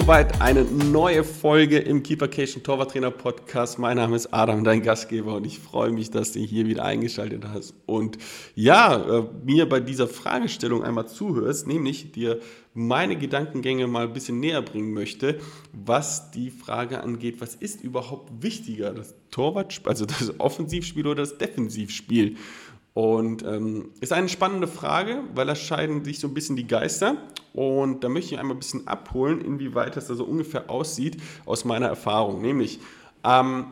soweit eine neue Folge im Keepercation Torwarttrainer Podcast. Mein Name ist Adam, dein Gastgeber, und ich freue mich, dass du hier wieder eingeschaltet hast und ja, äh, mir bei dieser Fragestellung einmal zuhörst, nämlich dir meine Gedankengänge mal ein bisschen näher bringen möchte, was die Frage angeht, was ist überhaupt wichtiger, das Torwartspiel, also das Offensivspiel oder das Defensivspiel? Und ähm, ist eine spannende Frage, weil da scheiden sich so ein bisschen die Geister. Und da möchte ich einmal ein bisschen abholen, inwieweit das da so ungefähr aussieht aus meiner Erfahrung. Nämlich, ähm,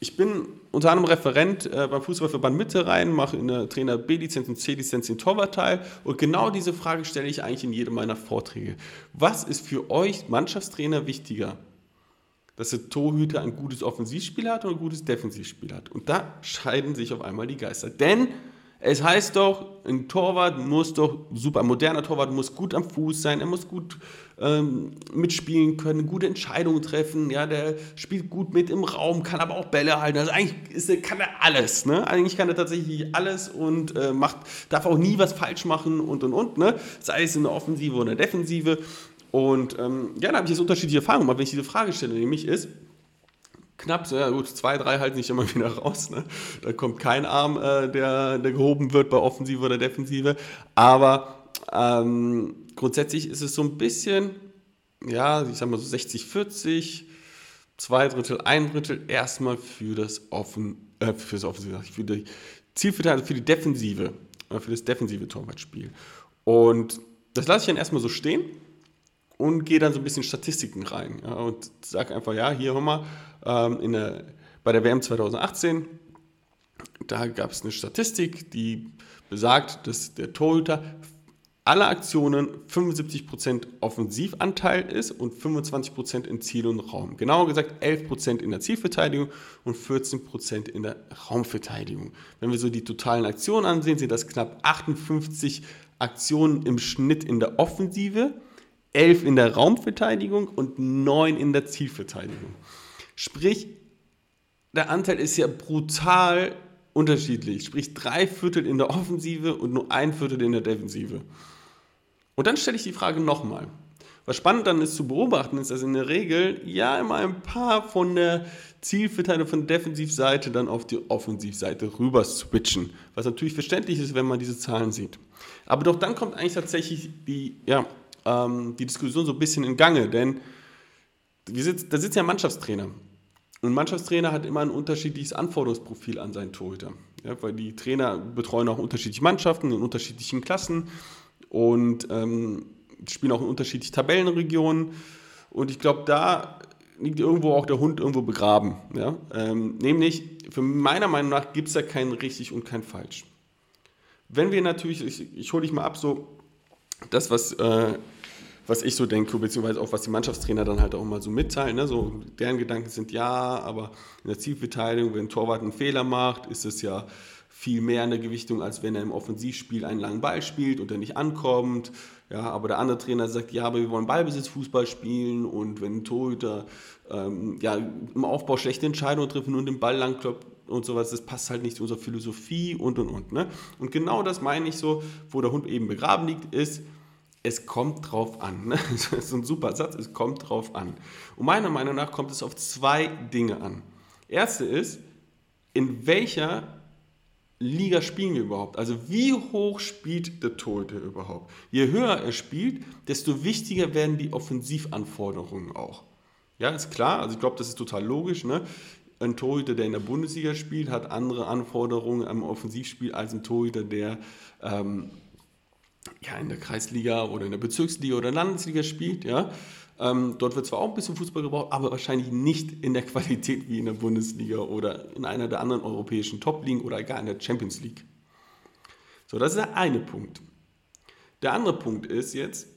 ich bin unter anderem Referent äh, beim Fußballverband Mitte rein, mache in der Trainer B-Lizenz und C-Lizenz den Torwartteil. Und genau diese Frage stelle ich eigentlich in jedem meiner Vorträge. Was ist für euch Mannschaftstrainer wichtiger? Dass der Torhüter ein gutes Offensivspiel hat und ein gutes Defensivspiel hat. Und da scheiden sich auf einmal die Geister. Denn es heißt doch, ein Torwart muss doch, super, ein moderner Torwart muss gut am Fuß sein, er muss gut ähm, mitspielen können, gute Entscheidungen treffen, ja, der spielt gut mit im Raum, kann aber auch Bälle halten. Also eigentlich ist, kann er alles, ne? Eigentlich kann er tatsächlich alles und äh, macht, darf auch nie was falsch machen und und und, ne? Sei es in der Offensive oder in der Defensive. Und ähm, ja, da habe ich jetzt unterschiedliche Erfahrungen gemacht, wenn ich diese Frage stelle, nämlich ist, knapp, ja gut, zwei, drei halten sich immer wieder raus. Ne? Da kommt kein Arm, äh, der, der gehoben wird bei Offensive oder Defensive. Aber ähm, grundsätzlich ist es so ein bisschen, ja, ich sag mal so 60, 40, zwei Drittel, ein Drittel erstmal für das Offen, äh, für das Offensive, für die Zielverteidigung, für die Defensive, äh, für das defensive Torwartspiel. Und das lasse ich dann erstmal so stehen und gehe dann so ein bisschen Statistiken rein ja, und sage einfach, ja, hier hör mal, ähm, der, bei der WM 2018, da gab es eine Statistik, die besagt, dass der Torhüter alle Aktionen 75% Offensivanteil ist und 25% in Ziel und Raum. Genauer gesagt 11% in der Zielverteidigung und 14% in der Raumverteidigung. Wenn wir so die totalen Aktionen ansehen, sind das knapp 58 Aktionen im Schnitt in der Offensive 11 in der Raumverteidigung und 9 in der Zielverteidigung. Sprich, der Anteil ist ja brutal unterschiedlich. Sprich, drei Viertel in der Offensive und nur ein Viertel in der Defensive. Und dann stelle ich die Frage nochmal. Was spannend dann ist zu beobachten, ist, dass in der Regel ja immer ein paar von der Zielverteidigung von der Defensivseite dann auf die Offensivseite rüber switchen. Was natürlich verständlich ist, wenn man diese Zahlen sieht. Aber doch dann kommt eigentlich tatsächlich die, ja, ähm, die Diskussion so ein bisschen in Gange, denn sitz, da sitzt ja Mannschaftstrainer. Und ein Mannschaftstrainer hat immer ein unterschiedliches Anforderungsprofil an seinen Torhüter. Ja, weil die Trainer betreuen auch unterschiedliche Mannschaften in unterschiedlichen Klassen und ähm, spielen auch in unterschiedlichen Tabellenregionen. Und ich glaube, da liegt irgendwo auch der Hund irgendwo begraben. Ja? Ähm, nämlich, für meiner Meinung nach gibt es da kein richtig und kein falsch. Wenn wir natürlich, ich, ich hole dich mal ab, so das, was äh, was ich so denke, beziehungsweise auch was die Mannschaftstrainer dann halt auch mal so mitteilen. Ne? So, deren Gedanken sind ja, aber in der Zielverteidigung, wenn ein Torwart einen Fehler macht, ist es ja viel mehr in der Gewichtung, als wenn er im Offensivspiel einen langen Ball spielt und er nicht ankommt. Ja, aber der andere Trainer sagt, ja, aber wir wollen Ballbesitzfußball spielen und wenn ein Torhüter ähm, ja, im Aufbau schlechte Entscheidungen trifft und den Ball langkloppt und sowas, das passt halt nicht zu unserer Philosophie und und und. Ne? Und genau das meine ich so, wo der Hund eben begraben liegt, ist, es kommt drauf an. Ne? Das ist ein super Satz, es kommt drauf an. Und meiner Meinung nach kommt es auf zwei Dinge an. Erste ist, in welcher Liga spielen wir überhaupt? Also wie hoch spielt der Torhüter überhaupt? Je höher er spielt, desto wichtiger werden die Offensivanforderungen auch. Ja, ist klar, also ich glaube, das ist total logisch. Ne? Ein Torhüter, der in der Bundesliga spielt, hat andere Anforderungen am Offensivspiel als ein Torhüter, der ähm, ja, in der Kreisliga oder in der Bezirksliga oder Landesliga spielt. Ja. Ähm, dort wird zwar auch ein bisschen Fußball gebraucht, aber wahrscheinlich nicht in der Qualität wie in der Bundesliga oder in einer der anderen europäischen Top-Ligen oder gar in der Champions League. So, das ist der eine Punkt. Der andere Punkt ist jetzt,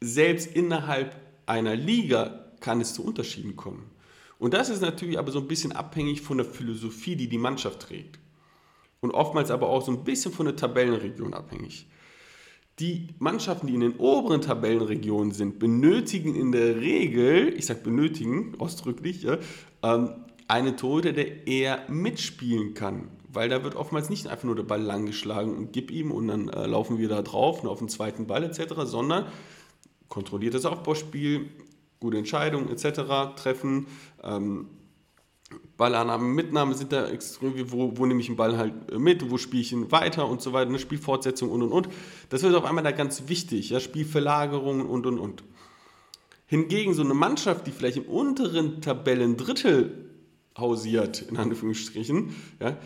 selbst innerhalb einer Liga kann es zu Unterschieden kommen. Und das ist natürlich aber so ein bisschen abhängig von der Philosophie, die die Mannschaft trägt. Und oftmals aber auch so ein bisschen von der Tabellenregion abhängig. Die Mannschaften, die in den oberen Tabellenregionen sind, benötigen in der Regel, ich sage benötigen ausdrücklich, ja, ähm, einen Torhüter, der eher mitspielen kann. Weil da wird oftmals nicht einfach nur der Ball lang geschlagen und gib ihm und dann äh, laufen wir da drauf, nur auf den zweiten Ball etc., sondern kontrolliertes Aufbauspiel, gute Entscheidungen etc. treffen. Ähm, Ballannahme, Mitnahme sind da extrem, wo, wo nehme ich den Ball halt mit, wo spiele ich ihn weiter und so weiter, eine Spielfortsetzung und und und. Das wird auf einmal da ganz wichtig, ja, Spielverlagerungen und und und. Hingegen so eine Mannschaft, die vielleicht im unteren Tabellendrittel hausiert, in Anführungsstrichen, ja,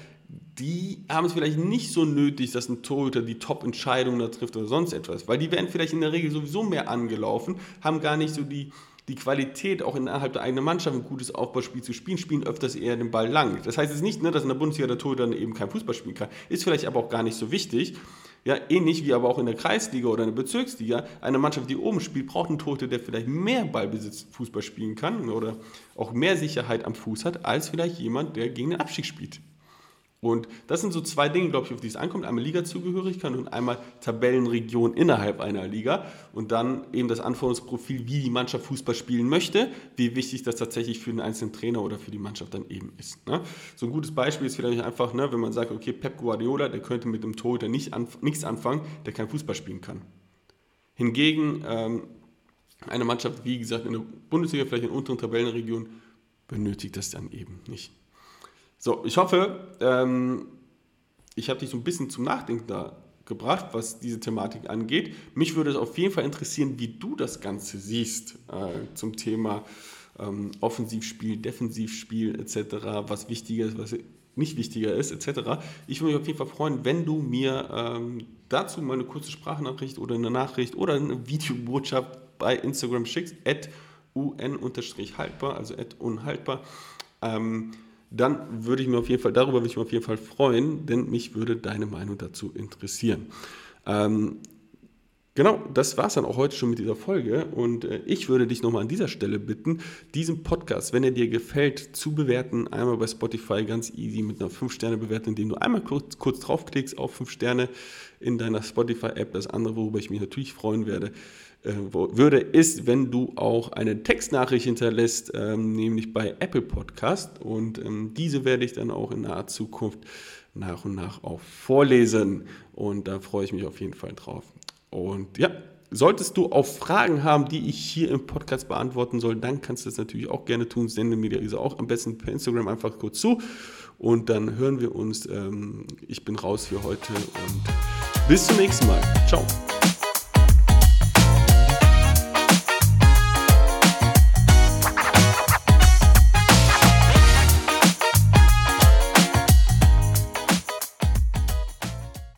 die haben es vielleicht nicht so nötig, dass ein Torhüter die Top-Entscheidung da trifft oder sonst etwas, weil die werden vielleicht in der Regel sowieso mehr angelaufen, haben gar nicht so die, die Qualität, auch innerhalb der eigenen Mannschaft ein gutes Aufbauspiel zu spielen, spielen öfters eher den Ball lang. Das heißt jetzt nicht, ne, dass in der Bundesliga der Torhüter eben kein Fußball spielen kann. Ist vielleicht aber auch gar nicht so wichtig. Ja, ähnlich wie aber auch in der Kreisliga oder in der Bezirksliga. Eine Mannschaft, die oben spielt, braucht einen Torhüter, der vielleicht mehr Ballbesitz Fußball spielen kann oder auch mehr Sicherheit am Fuß hat, als vielleicht jemand, der gegen den Abstieg spielt. Und das sind so zwei Dinge, glaube ich, auf die es ankommt. Einmal Ligazugehörigkeit und einmal Tabellenregion innerhalb einer Liga. Und dann eben das Anforderungsprofil, wie die Mannschaft Fußball spielen möchte, wie wichtig das tatsächlich für den einzelnen Trainer oder für die Mannschaft dann eben ist. Ne? So ein gutes Beispiel ist vielleicht einfach, ne, wenn man sagt, okay, Pep Guardiola, der könnte mit dem Torhüter nicht anf nichts anfangen, der kein Fußball spielen kann. Hingegen ähm, eine Mannschaft, wie gesagt, in der Bundesliga, vielleicht in unteren Tabellenregion, benötigt das dann eben nicht. So, ich hoffe, ähm, ich habe dich so ein bisschen zum Nachdenken da gebracht, was diese Thematik angeht. Mich würde es auf jeden Fall interessieren, wie du das Ganze siehst äh, zum Thema ähm, Offensivspiel, Defensivspiel etc., was wichtiger ist, was nicht wichtiger ist etc. Ich würde mich auf jeden Fall freuen, wenn du mir ähm, dazu mal eine kurze Sprachnachricht oder eine Nachricht oder eine Videobotschaft bei Instagram schickst, at un-haltbar, also at unhaltbar. Ähm, dann würde ich mir auf jeden Fall, darüber würde ich mich auf jeden Fall freuen, denn mich würde deine Meinung dazu interessieren. Ähm, Genau, das war es dann auch heute schon mit dieser Folge und äh, ich würde dich nochmal an dieser Stelle bitten, diesen Podcast, wenn er dir gefällt, zu bewerten. Einmal bei Spotify ganz easy mit einer 5-Sterne-Bewertung, indem du einmal kurz, kurz draufklickst auf 5 Sterne in deiner Spotify-App. Das andere, worüber ich mich natürlich freuen werde, äh, würde, ist, wenn du auch eine Textnachricht hinterlässt, ähm, nämlich bei Apple Podcast. Und ähm, diese werde ich dann auch in naher Zukunft nach und nach auch vorlesen. Und da freue ich mich auf jeden Fall drauf. Und ja, solltest du auch Fragen haben, die ich hier im Podcast beantworten soll, dann kannst du das natürlich auch gerne tun. Sende mir diese auch am besten per Instagram einfach kurz zu. Und dann hören wir uns. Ähm, ich bin raus für heute und bis zum nächsten Mal. Ciao.